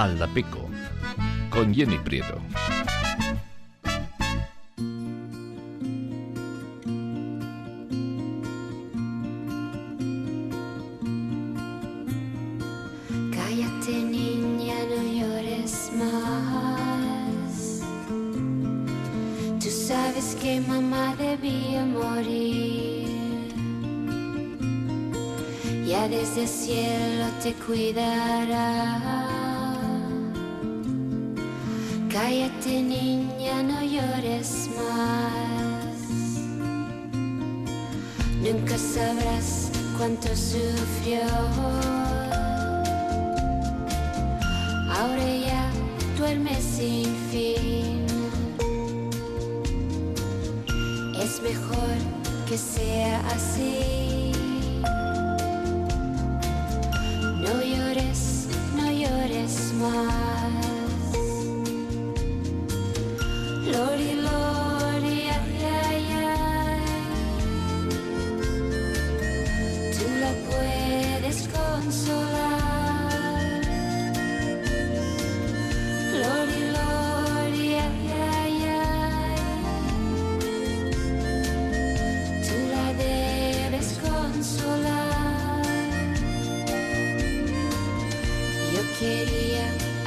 Aldapeco con Jenny Prieto. desde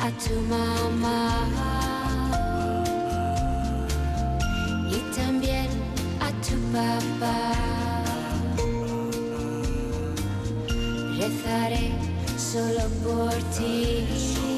A tu mamá y también a tu papá. Rezaré solo por ti.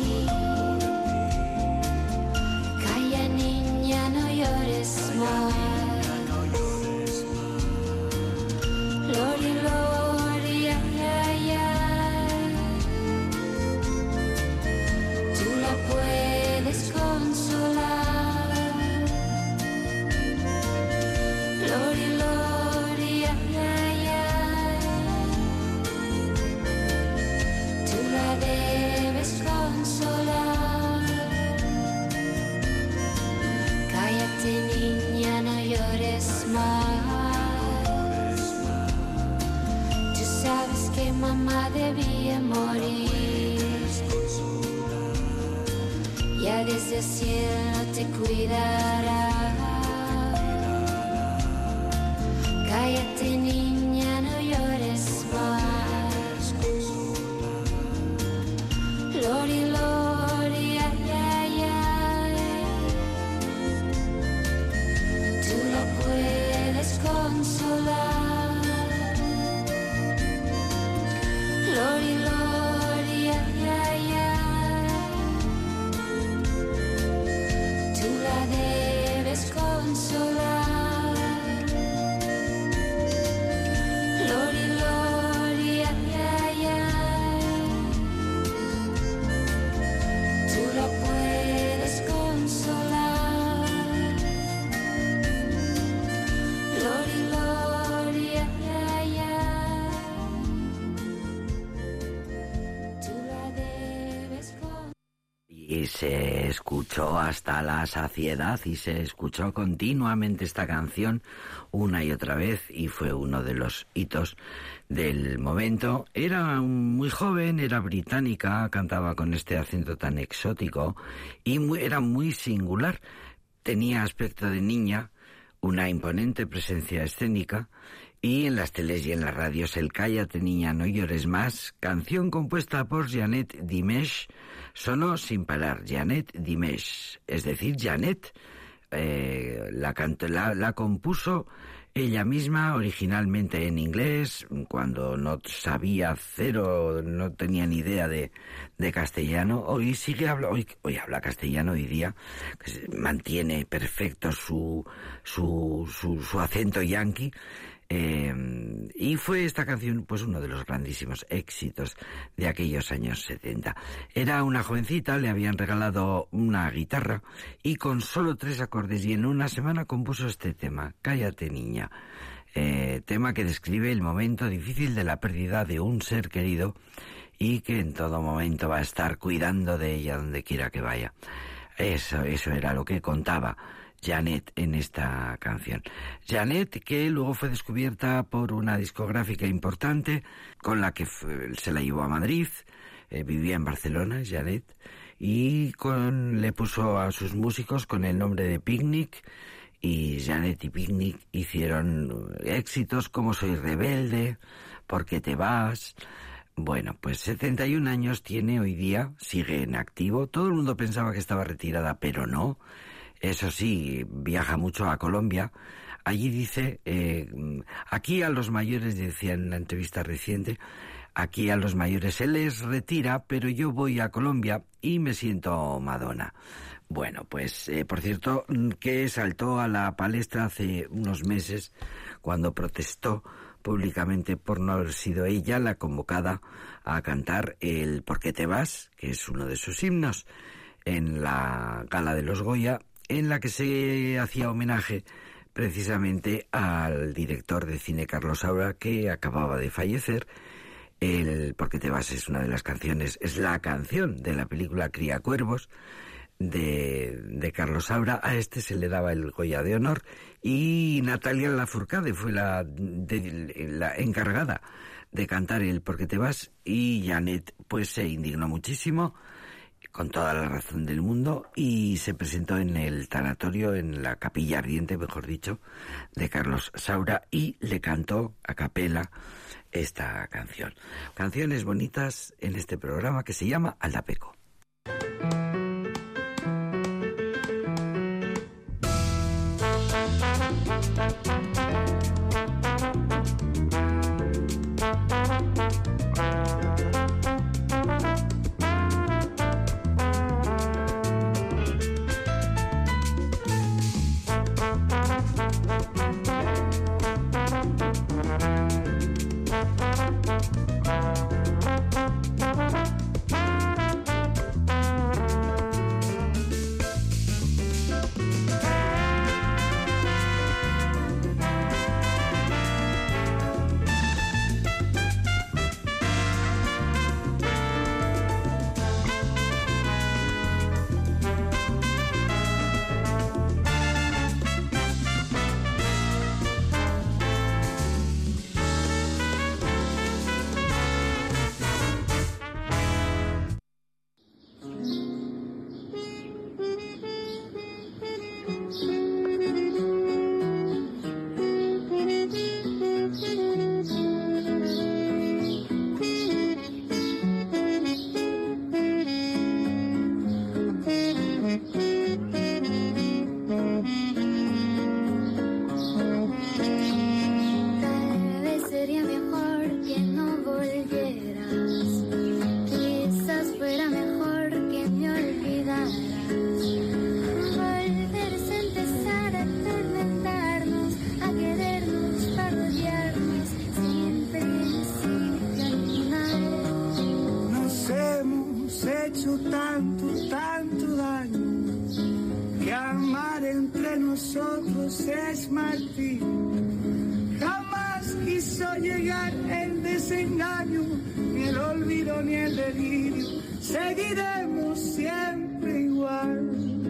Se escuchó hasta la saciedad y se escuchó continuamente esta canción una y otra vez y fue uno de los hitos del momento. Era muy joven, era británica, cantaba con este acento tan exótico y era muy singular. Tenía aspecto de niña, una imponente presencia escénica y en las teles y en las radios el Cállate niña no llores más, canción compuesta por Janet Dimesh, sonó sin parar Janet Dimesh, es decir, Janet eh, la, la, compuso ella misma originalmente en inglés, cuando no sabía cero, no tenía ni idea de, de castellano. Hoy sigue habla, hoy, hoy habla castellano hoy día, que mantiene perfecto su, su, su, su acento yanqui Em, y fue esta canción pues uno de los grandísimos éxitos de aquellos años 70. Era una jovencita, le habían regalado una guitarra y con solo tres acordes y en una semana compuso este tema, Cállate niña. Eh, tema que describe el momento difícil de la pérdida de un ser querido y que en todo momento va a estar cuidando de ella donde quiera que vaya. Eso, eso era lo que contaba Janet en esta canción. Janet, que luego fue descubierta por una discográfica importante con la que se la llevó a Madrid, eh, vivía en Barcelona, Janet, y con, le puso a sus músicos con el nombre de Picnic y Janet y Picnic hicieron éxitos como Soy rebelde, ¿Por qué te vas? Bueno, pues 71 años tiene hoy día, sigue en activo. Todo el mundo pensaba que estaba retirada, pero no. Eso sí, viaja mucho a Colombia. Allí dice, eh, aquí a los mayores, decía en la entrevista reciente, aquí a los mayores se les retira, pero yo voy a Colombia y me siento Madonna. Bueno, pues eh, por cierto, que saltó a la palestra hace unos meses cuando protestó públicamente por no haber sido ella la convocada a cantar el ¿Por qué te vas?, que es uno de sus himnos, en la gala de los Goya, en la que se hacía homenaje precisamente al director de cine Carlos Saura, que acababa de fallecer. El ¿Por qué te vas? es una de las canciones, es la canción de la película Cría Cuervos, de, de, Carlos Saura. A este se le daba el Goya de Honor y Natalia Lafourcade fue la, la encargada de cantar el Porque te vas y Janet pues se indignó muchísimo con toda la razón del mundo y se presentó en el tanatorio, en la capilla ardiente, mejor dicho, de Carlos Saura y le cantó a capela esta canción. Canciones bonitas en este programa que se llama Aldapeco. llegar el desengaño, ni el olvido ni el delirio. Seguiremos siempre igual.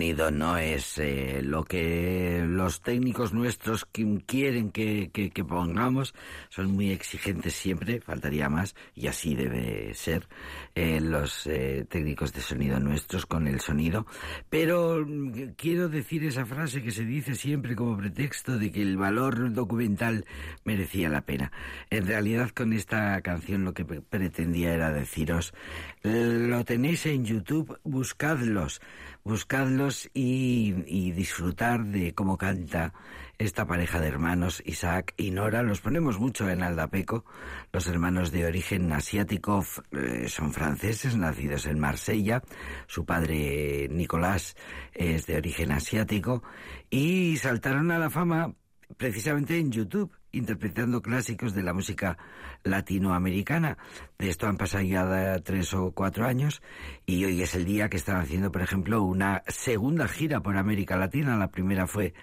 Barney. No es eh, lo que los técnicos nuestros quieren que, que, pongamos son muy exigentes siempre, faltaría más, y así debe ser eh, los eh, técnicos de sonido nuestros con el sonido. Pero mm, quiero decir esa frase que se dice siempre como pretexto de que el valor documental merecía la pena. En realidad con esta canción lo que pretendía era deciros, lo tenéis en YouTube, buscadlos buscadlos y, disfrutar de cómo canta esta pareja de hermanos, Isaac y Nora. Los ponemos mucho en Aldapeco. Los hermanos de origen asiático eh, son franceses, nacidos en Marsella. Su padre, Nicolás, es de origen asiático. Y saltaron a la fama precisamente en YouTube, interpretando clásicos de la música latinoamericana. De esto han pasado ya tres o cuatro años y hoy es el día que están haciendo, por ejemplo, una segunda gira por América Latina. La primera fue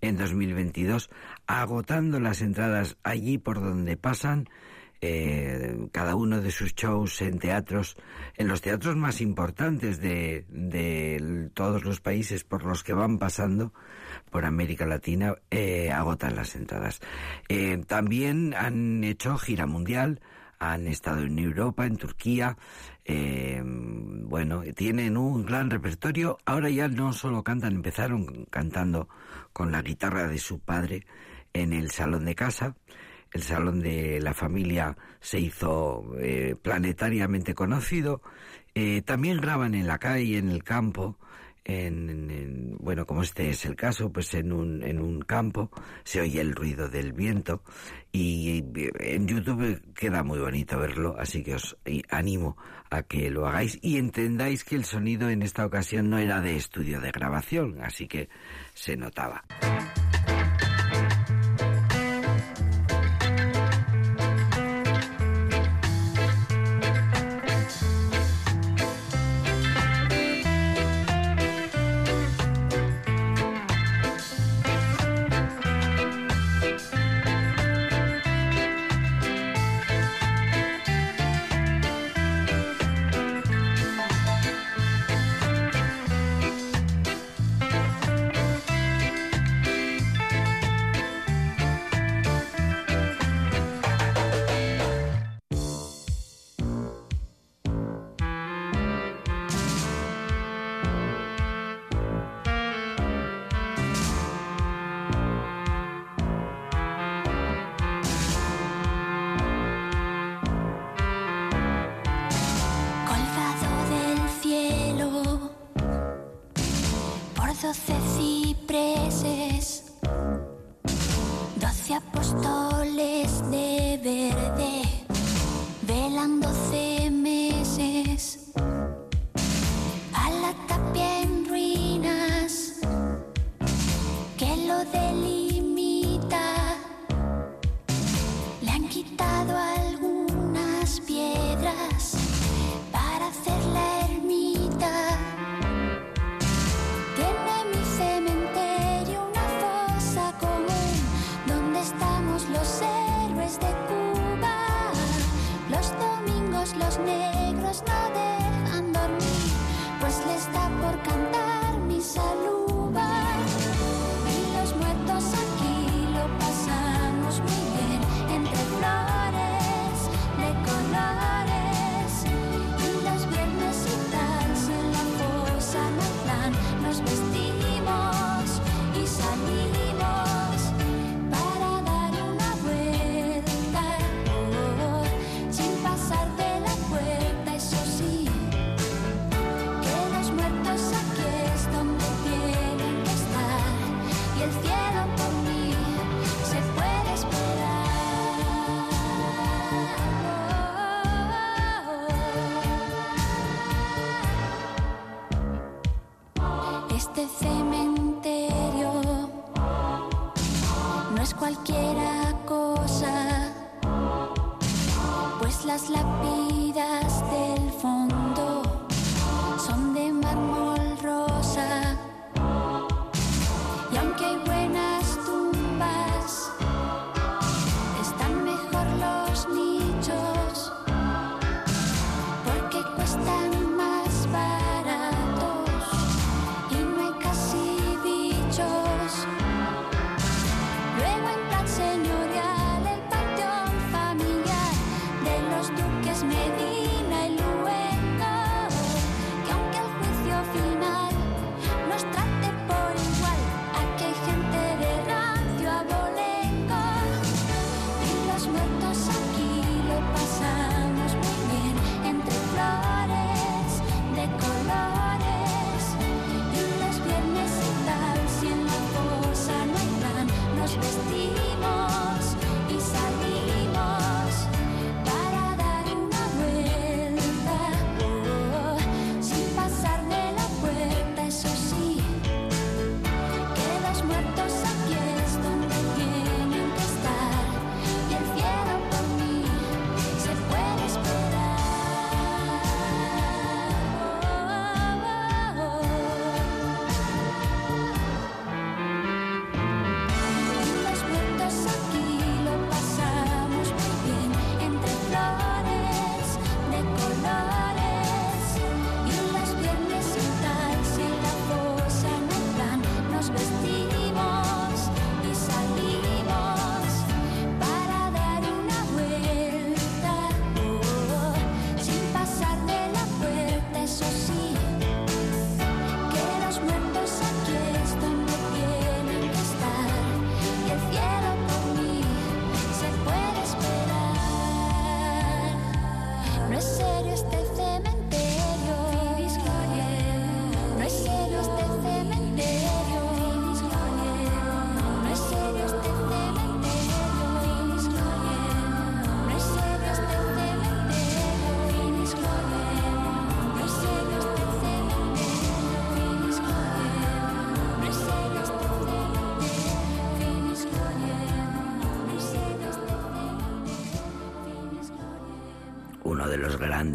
en 2022, agotando las entradas allí por donde pasan. Eh, cada uno de sus shows en teatros, en los teatros más importantes de, de todos los países por los que van pasando, por América Latina eh, agotan las entradas. Eh, también han hecho gira mundial, han estado en Europa, en Turquía, eh, bueno, tienen un gran repertorio. Ahora ya no solo cantan, empezaron cantando con la guitarra de su padre en el salón de casa. El salón de la familia se hizo planetariamente conocido. también graban en la calle, en el campo en, bueno, como este es el caso, pues en un, en un campo se oye el ruido del viento y en YouTube queda muy bonito verlo, así que os animo a que lo hagáis y entendáis que el sonido en esta ocasión no era de estudio de grabación, así que se notaba.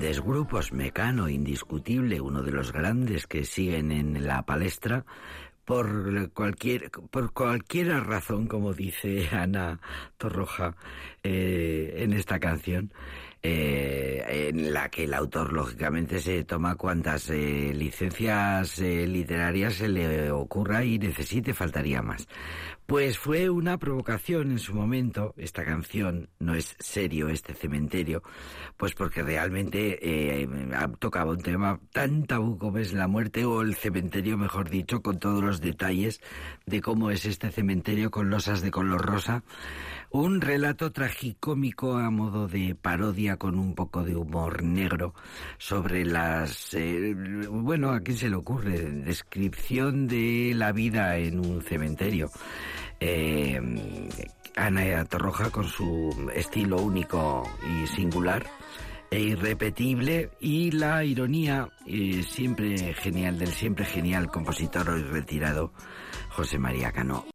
Grandes grupos, Mecano, indiscutible, uno de los grandes que siguen en la palestra, por cualquier, por cualquier razón, como dice Ana Torroja eh, en esta canción, eh, en la que el autor lógicamente se toma cuantas eh, licencias eh, literarias se le ocurra y necesite, faltaría más. Pues fue una provocación en su momento, esta canción, no es serio este cementerio, pues porque realmente eh, tocaba un tema tan tabú como es la muerte o el cementerio, mejor dicho, con todos los detalles de cómo es este cementerio con losas de color rosa un relato tragicómico a modo de parodia con un poco de humor negro sobre las... Eh, bueno, ¿a quién se le ocurre? Descripción de la vida en un cementerio. Eh, Ana Torroja con su estilo único y singular e irrepetible y la ironía eh, siempre genial del siempre genial compositor hoy retirado José María Cano.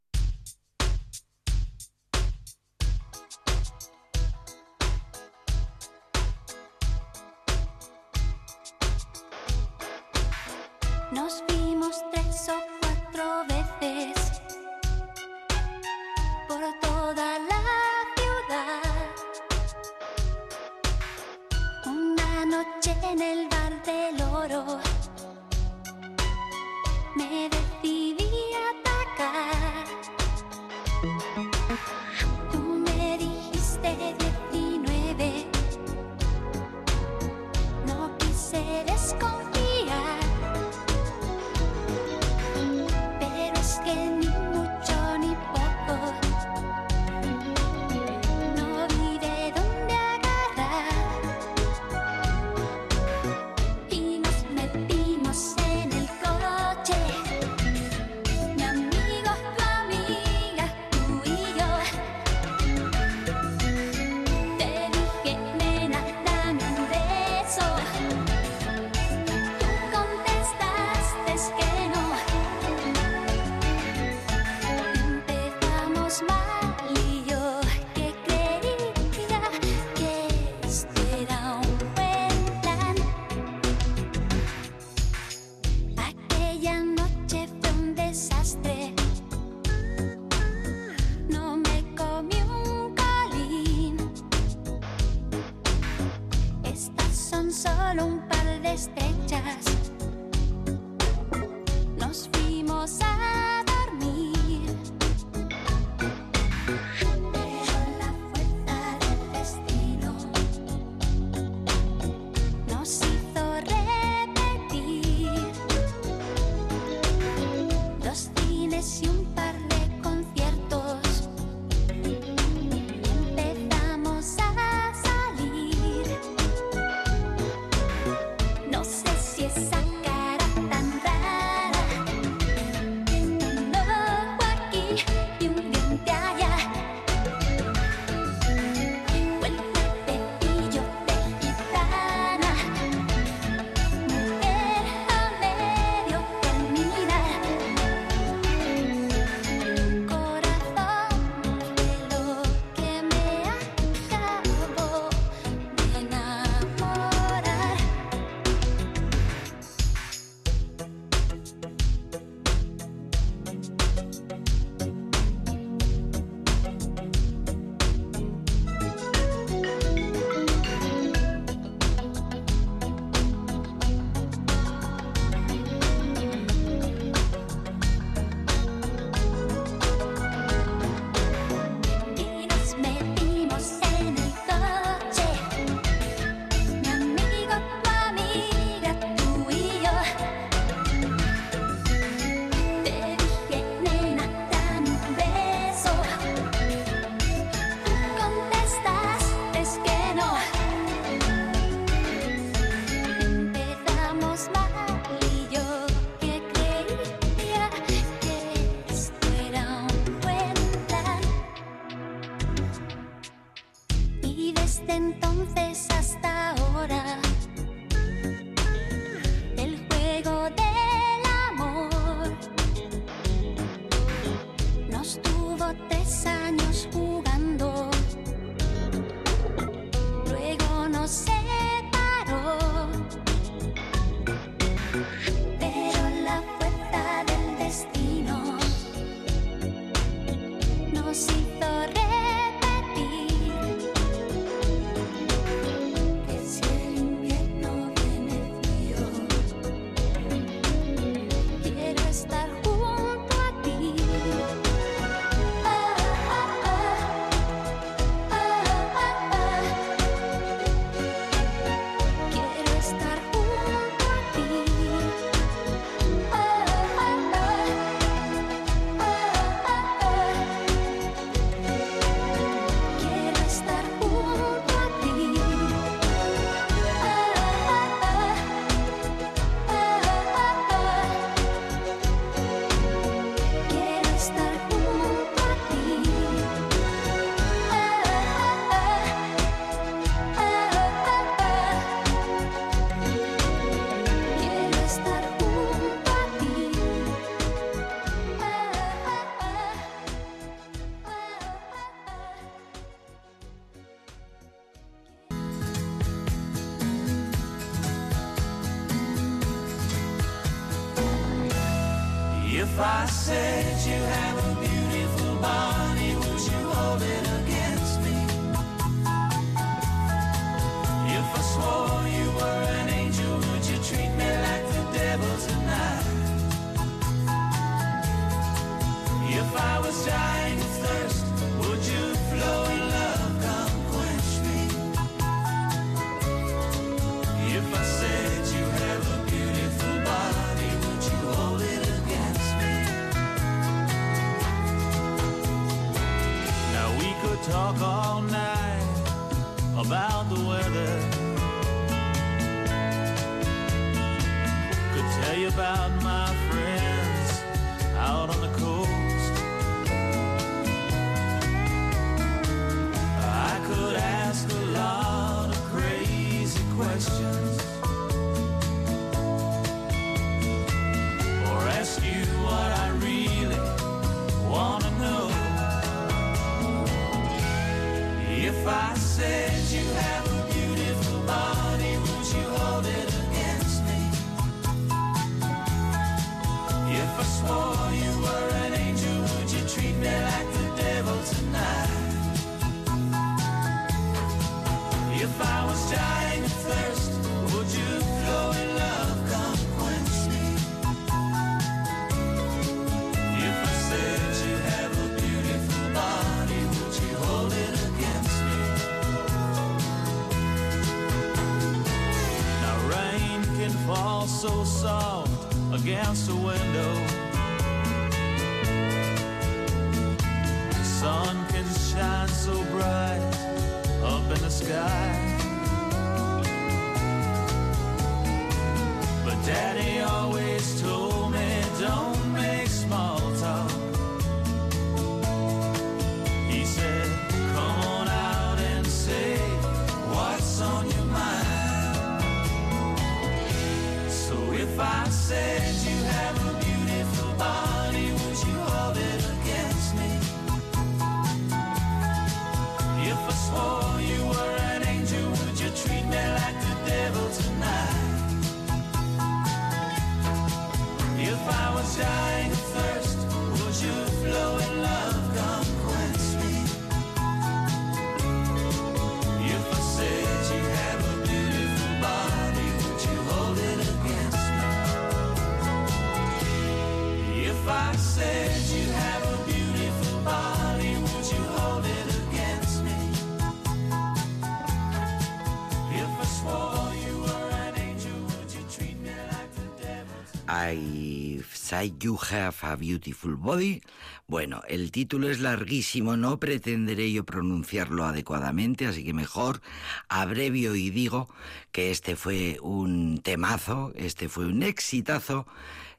You Have a Beautiful Body. Bueno, el título es larguísimo, no pretenderé yo pronunciarlo adecuadamente, así que mejor abrevio y digo que este fue un temazo, este fue un exitazo.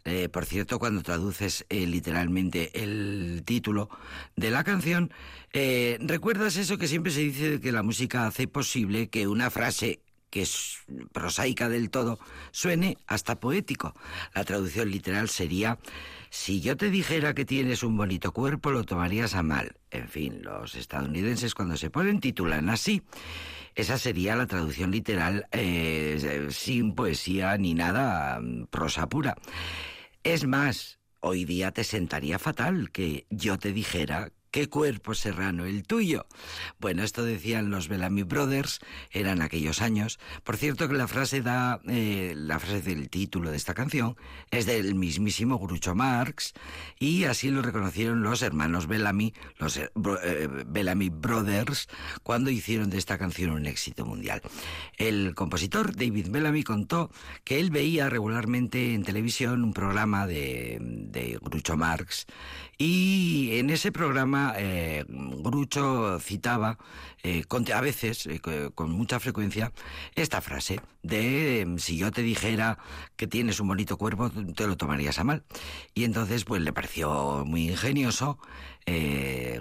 Eh, por cierto, cuando traduces eh, literalmente el título de la canción, eh, ¿recuerdas eso que siempre se dice de que la música hace posible que una frase que es prosaica del todo, suene hasta poético. La traducción literal sería, si yo te dijera que tienes un bonito cuerpo, lo tomarías a mal. En fin, los estadounidenses cuando se ponen titulan así. Esa sería la traducción literal eh, sin poesía ni nada, prosa pura. Es más, hoy día te sentaría fatal que yo te dijera qué cuerpo serrano el tuyo. Bueno, esto decían los Bellamy Brothers, eran aquellos años. Por cierto que la frase da, eh, la frase del título de esta canción es del mismísimo Grucho Marx y así lo reconocieron los hermanos Bellamy, los eh, eh, Bellamy Brothers, cuando hicieron de esta canción un éxito mundial. El compositor David Bellamy contó que él veía regularmente en televisión un programa de, de Grucho Marx y en ese programa eh, Grucho citaba eh, a veces, eh, con mucha frecuencia, esta frase de em, si yo te dijera que tienes un bonito cuerpo, te lo tomarías a mal. Y entonces, pues le pareció muy ingenioso.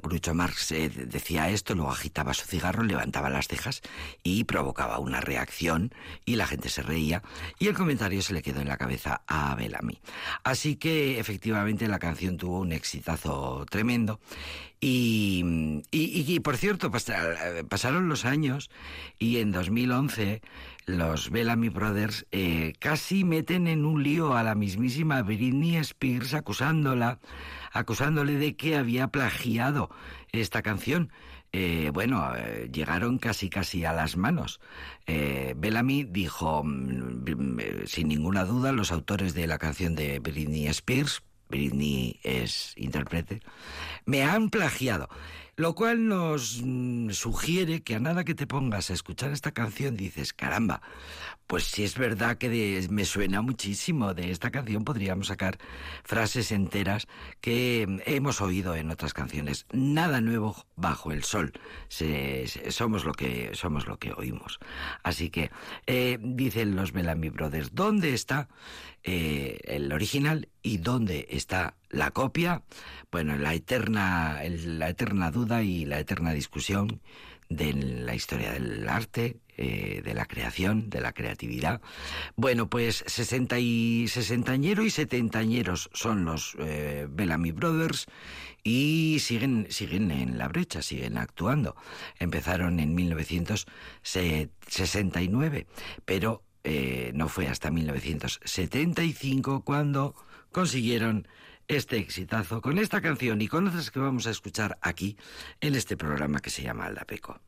Grucho Marx decía esto, luego agitaba su cigarro, levantaba las cejas y provocaba una reacción y la gente se reía y el comentario se le quedó en la cabeza a Bellamy. Así que efectivamente la canción tuvo un éxito tremendo. Y, y, por cierto, pasaron los años y en 2011 los Bellamy Brothers eh, casi meten en un lío a la mismísima Britney Spears acusándola, acusándole de que había plagiado esta canción. Eh, bueno, eh, llegaron casi casi a las manos. Bellamy dijo, mm, sin ninguna duda, los autores de la canción de Britney Spears, Britney es intérprete, me han plagiado. Lo cual nos mm, sugiere que a nada que te pongas a escuchar esta canción dices, caramba, pues si es verdad que me suena muchísimo de esta canción, podríamos sacar frases enteras que hemos oído en otras canciones. Nada nuevo bajo el sol. somos lo que somos lo que oímos. Así que eh, dicen los Bellamy Brothers, ¿dónde está eh, el original y dónde está la copia? Bueno, la eterna, la eterna duda y la eterna discusión de la historia del arte, eh, de la creación, de la creatividad. Bueno, pues sesenta y sesentañero y setentañeros son los eh, Bellamy Brothers y siguen, siguen en la brecha, siguen actuando. Empezaron en 1969, pero eh, no fue hasta 1975 cuando consiguieron este exitazo con esta canción y con otras que vamos a escuchar aquí en este programa que se llama Aldapeco.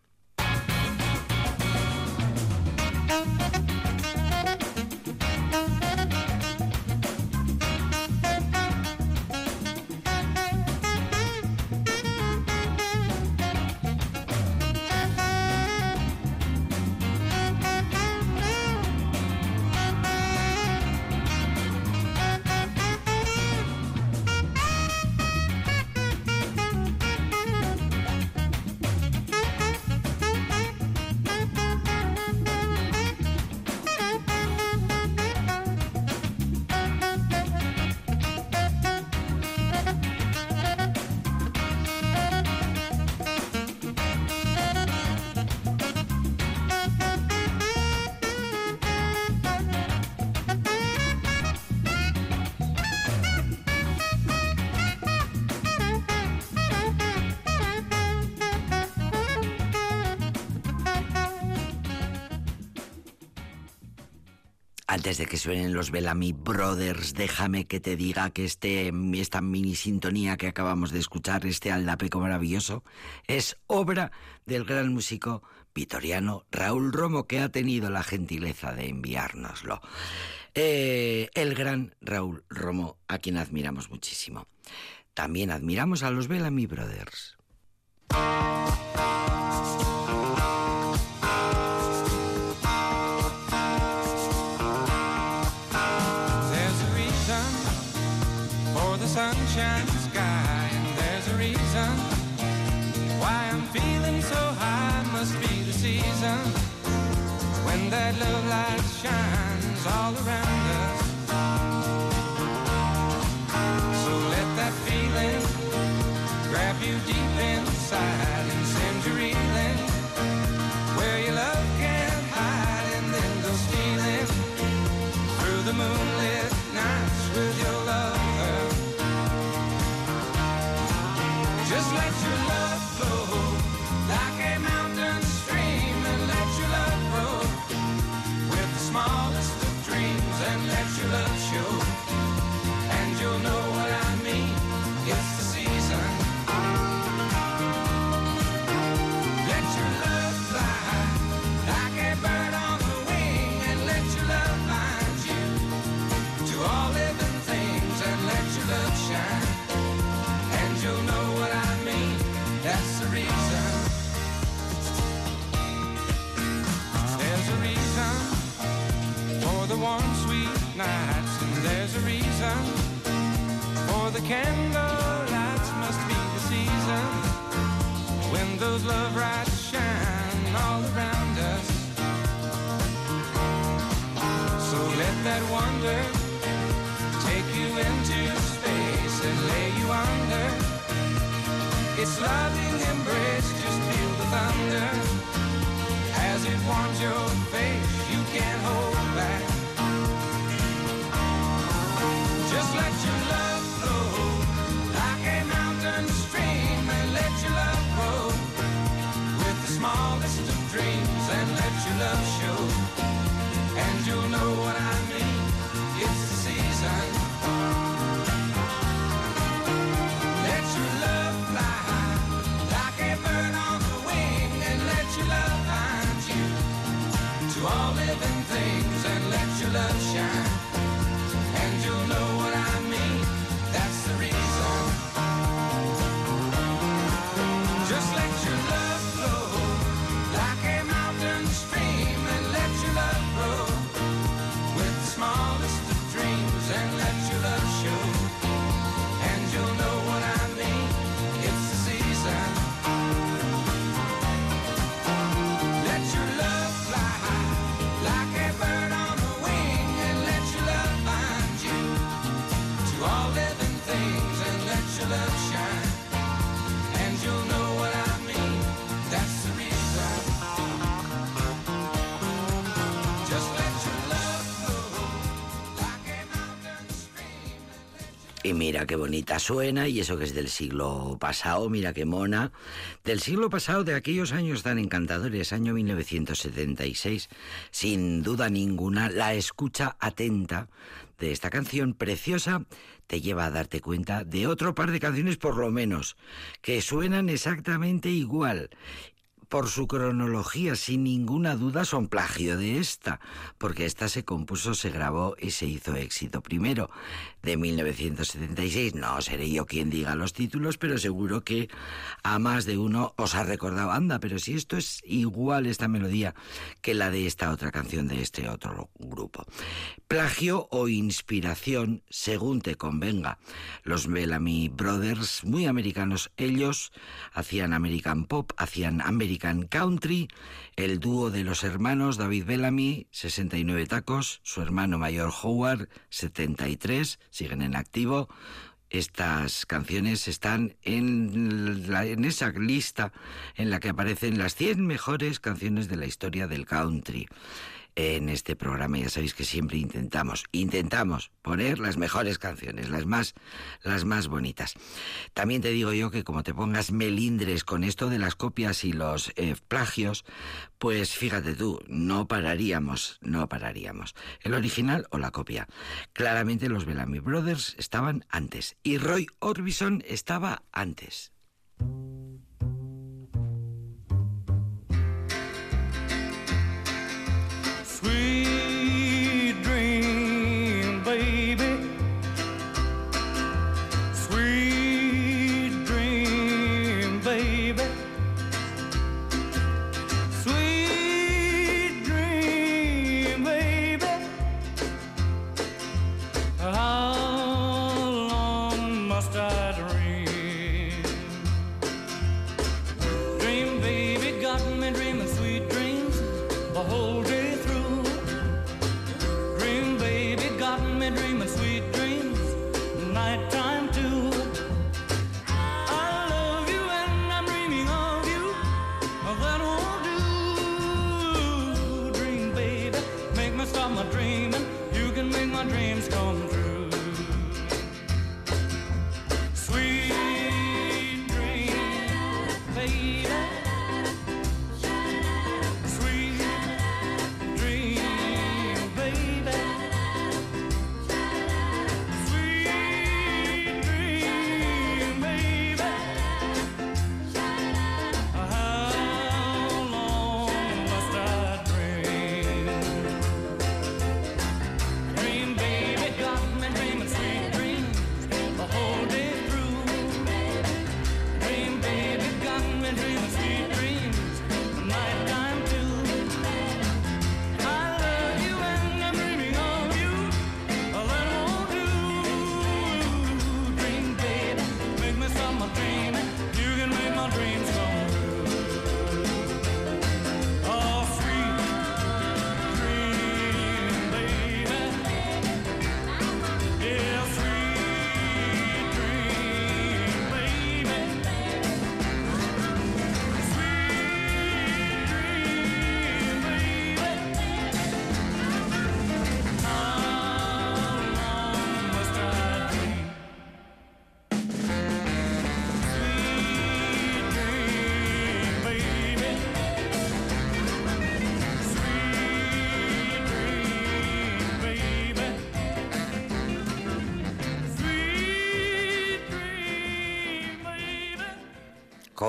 Suenen los Bellamy Brothers, déjame que te diga que este, esta mini sintonía que acabamos de escuchar, este aldapeco maravilloso, es obra del gran músico vitoriano Raúl Romo, que ha tenido la gentileza de enviárnoslo. Eh, el gran Raúl Romo, a quien admiramos muchísimo. También admiramos a los Bellamy Brothers. Candlelights must be the season when those love lights shine all around us. So let that wonder take you into space and lay you under. It's loving embrace, just feel the thunder as it warms your face. You can't hold back. Just let your mira qué bonita suena, y eso que es del siglo pasado, mira qué mona. Del siglo pasado, de aquellos años tan encantadores, año 1976, sin duda ninguna, la escucha atenta de esta canción preciosa te lleva a darte cuenta de otro par de canciones por lo menos, que suenan exactamente igual por su cronología, sin ninguna duda, son plagio de esta, porque esta se compuso, se grabó y se hizo éxito. Primero, de 1976, no seré yo quien diga los títulos, pero seguro que a más de uno os ha recordado, anda, pero si esto es igual esta melodía que la de esta otra canción de este otro grupo. Plagio o inspiración, según te convenga. Los Bellamy Brothers, muy americanos ellos, hacían American Pop, hacían American Country, el dúo de los hermanos David Bellamy, 69 tacos, su hermano mayor Howard, 73, siguen en activo. Estas canciones están en, en esa lista en la que aparecen las 100 mejores canciones de la historia del country. En este programa ya sabéis que siempre intentamos, intentamos poner las mejores canciones, las más, las más bonitas. También te digo yo que como te pongas melindres con esto de las copias y los eh, plagios, pues fíjate tú, no pararíamos, no pararíamos. El original o la copia. Claramente los Bellamy Brothers estaban antes y Roy Orbison estaba antes.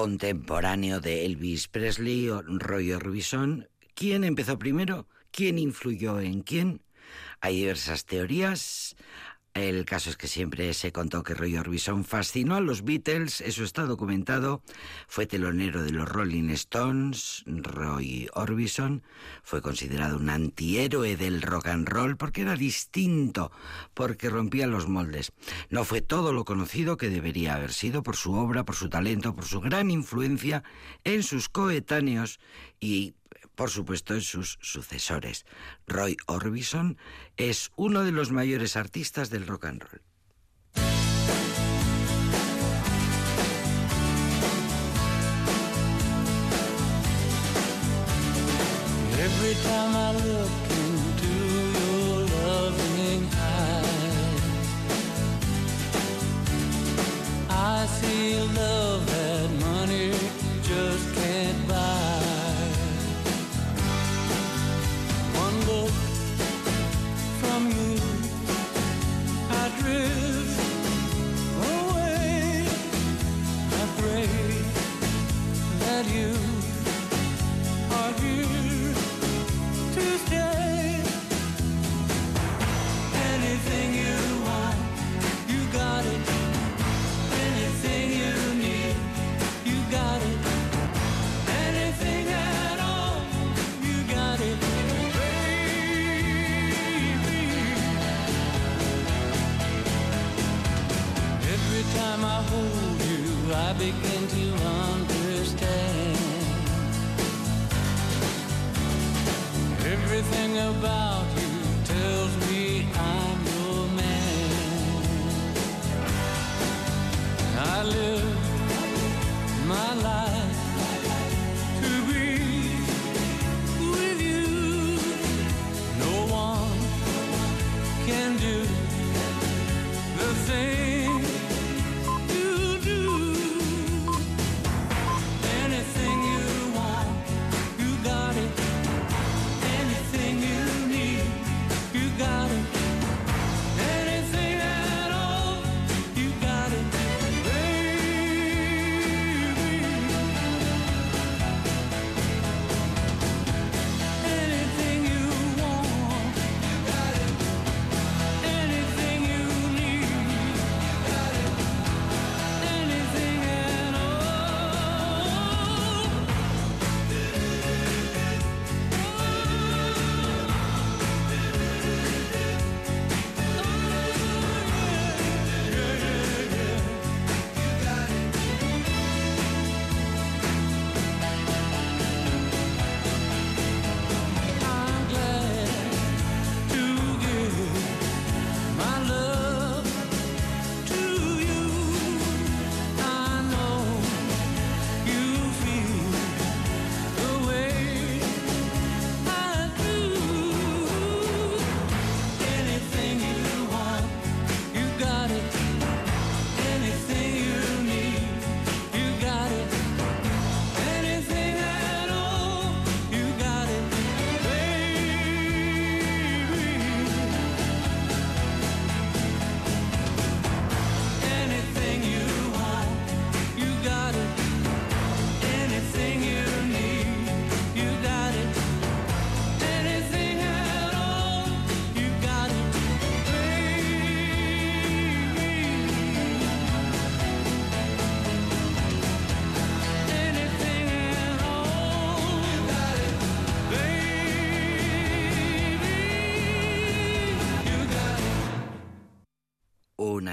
Contemporáneo de Elvis Presley, Roy Orbison. ¿Quién empezó primero? ¿Quién influyó en quién? Hay diversas teorías. El caso es que siempre se contó que Roy Orbison fascinó a los Beatles, eso está documentado. Fue telonero de los Rolling Stones. Roy Orbison fue considerado un antihéroe del rock and roll porque era distinto, porque rompía los moldes. No fue todo lo conocido que debería haber sido por su obra, por su talento, por su gran influencia en sus coetáneos y por supuesto, en sus sucesores. Roy Orbison es uno de los mayores artistas del rock and roll. That you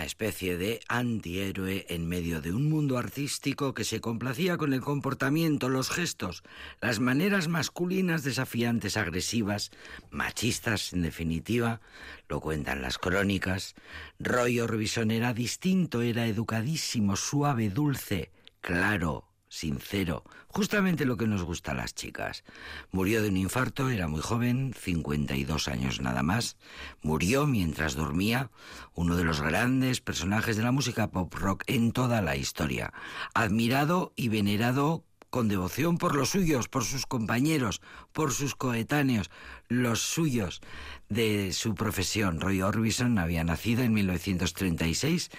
especie de antihéroe en medio de un mundo artístico que se complacía con el comportamiento, los gestos, las maneras masculinas desafiantes, agresivas, machistas, en definitiva, lo cuentan las crónicas. Roy Orbison era distinto, era educadísimo, suave, dulce, claro, sincero, justamente lo que nos gusta a las chicas. Murió de un infarto, era muy joven, 52 años nada más. Murió mientras dormía, uno de los grandes personajes de la música pop rock en toda la historia. Admirado y venerado con devoción por los suyos, por sus compañeros, por sus coetáneos, los suyos de su profesión. Roy Orbison había nacido en 1936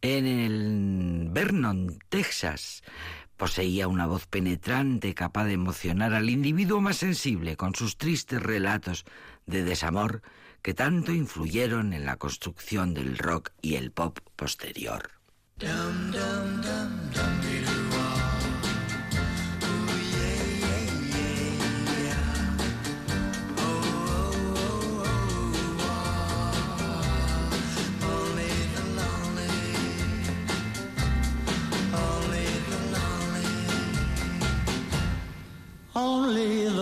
en el Vernon, Texas. Poseía una voz penetrante capaz de emocionar al individuo más sensible con sus tristes relatos de desamor que tanto influyeron en la construcción del rock y el pop posterior. Lonely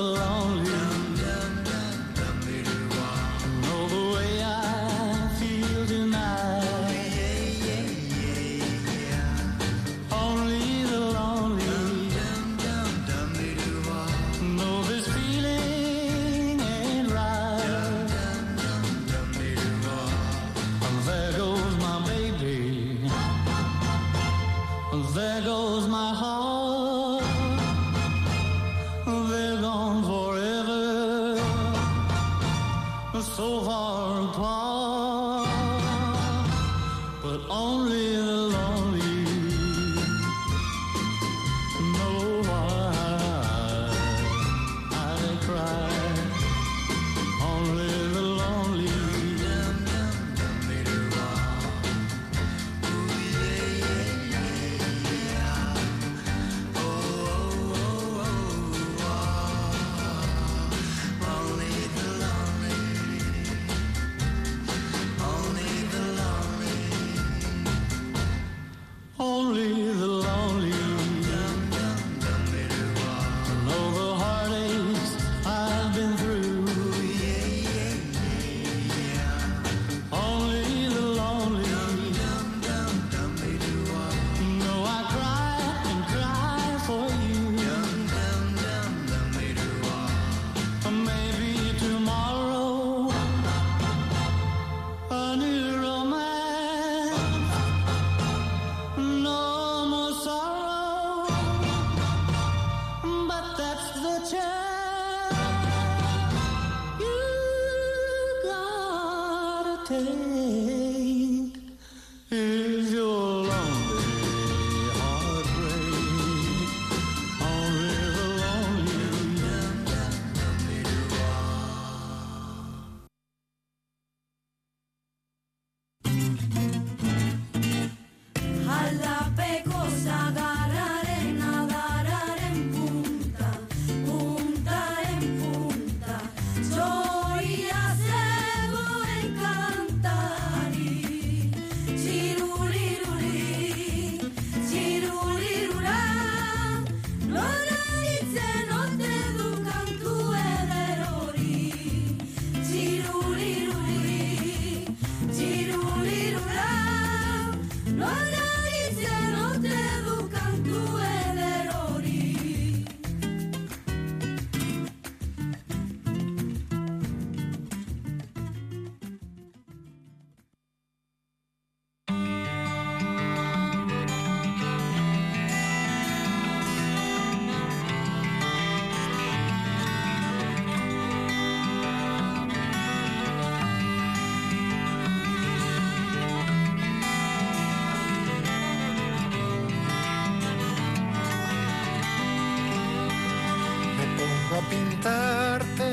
pintarte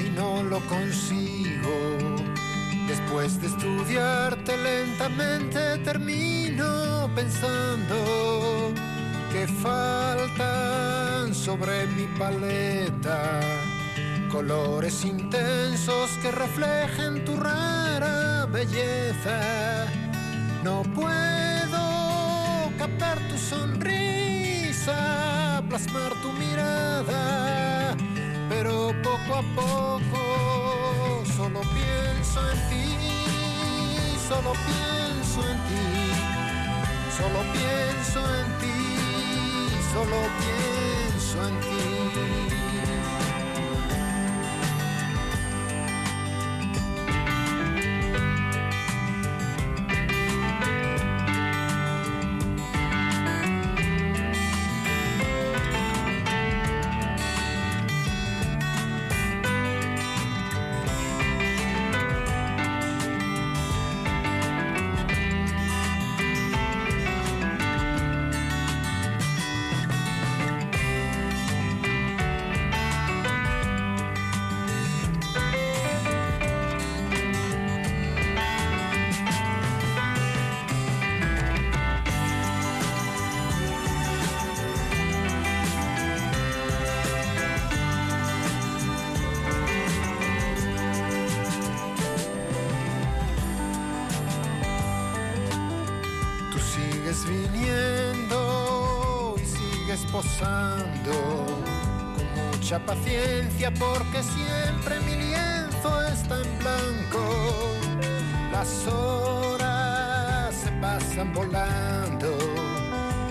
y no lo consigo. Después de estudiarte lentamente termino pensando que faltan sobre mi paleta colores intensos que reflejen tu rara belleza. No puedo captar tu sonrisa, plasmar tu mirada, pero poco a poco solo pienso en ti, solo pienso en ti, solo pienso en ti, solo pienso en ti. Mucha paciencia porque siempre mi lienzo está en blanco. Las horas se pasan volando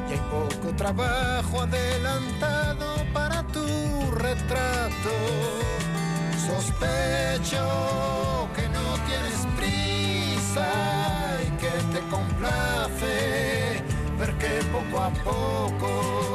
y hay poco trabajo adelantado para tu retrato. Sospecho que no tienes prisa y que te complace ver que poco a poco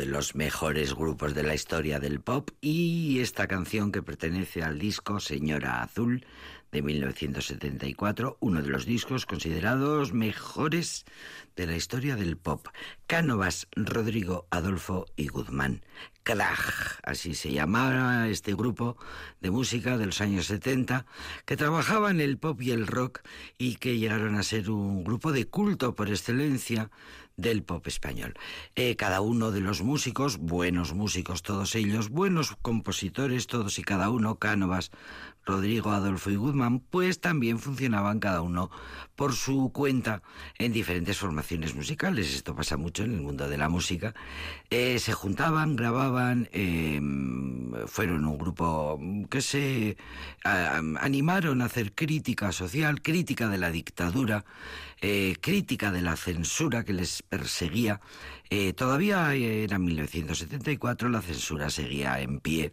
De los mejores grupos de la historia del pop y esta canción que pertenece al disco Señora Azul de 1974, uno de los discos considerados mejores de la historia del pop. Cánovas, Rodrigo, Adolfo y Guzmán. Krach, así se llamaba este grupo de música de los años 70, que trabajaba en el pop y el rock y que llegaron a ser un grupo de culto por excelencia del pop español. Eh, cada uno de los músicos, buenos músicos todos ellos, buenos compositores todos y cada uno, Cánovas, Rodrigo, Adolfo y Guzmán, pues también funcionaban cada uno por su cuenta en diferentes formaciones musicales. Esto pasa mucho en el mundo de la música. Eh, se juntaban, grababan, eh, fueron un grupo que se animaron a hacer crítica social, crítica de la dictadura, eh, crítica de la censura que les perseguía. Eh, todavía era 1974, la censura seguía en pie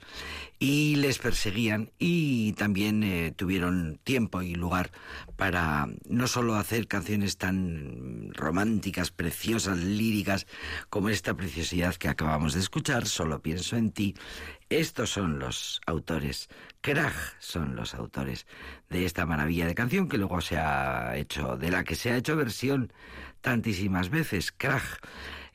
y les perseguían y también eh, tuvieron tiempo y lugar para no solo hacer canciones tan románticas, preciosas, líricas como esta preciosidad que acabamos de escuchar, solo pienso en ti. Estos son los autores, Krach son los autores de esta maravilla de canción que luego se ha hecho, de la que se ha hecho versión tantísimas veces, Krach.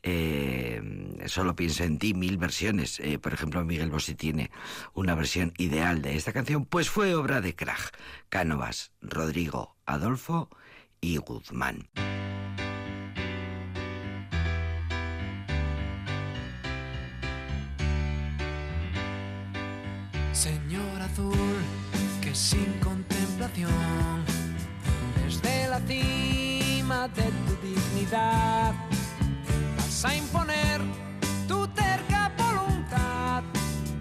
Eh, solo pienso en ti, mil versiones. Eh, por ejemplo, Miguel Bossi tiene una versión ideal de esta canción, pues fue obra de Krach, Cánovas, Rodrigo, Adolfo y Guzmán. Señor azul, que sin contemplación, desde la cima de tu dignidad, a imponer tu terca voluntad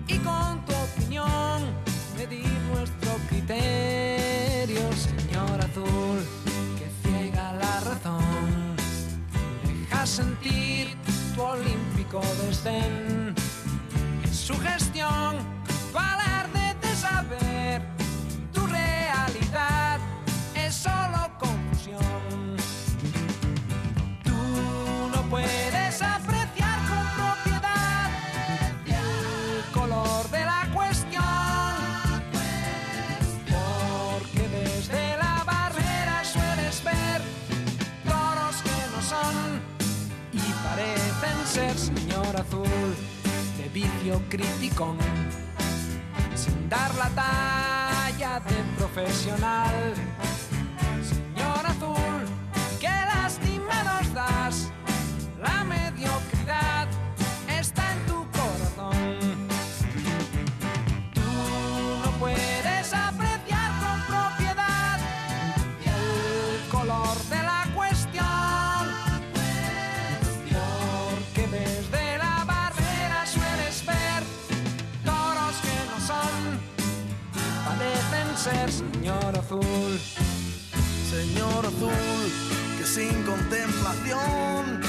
y con tu opinión medir nuestro criterio, Señor azul, que ciega la razón, deja sentir tu olímpico desdén su gestión, tu de vicio criticón sin dar la talla de profesional azul. Señor azul, que sin contemplación,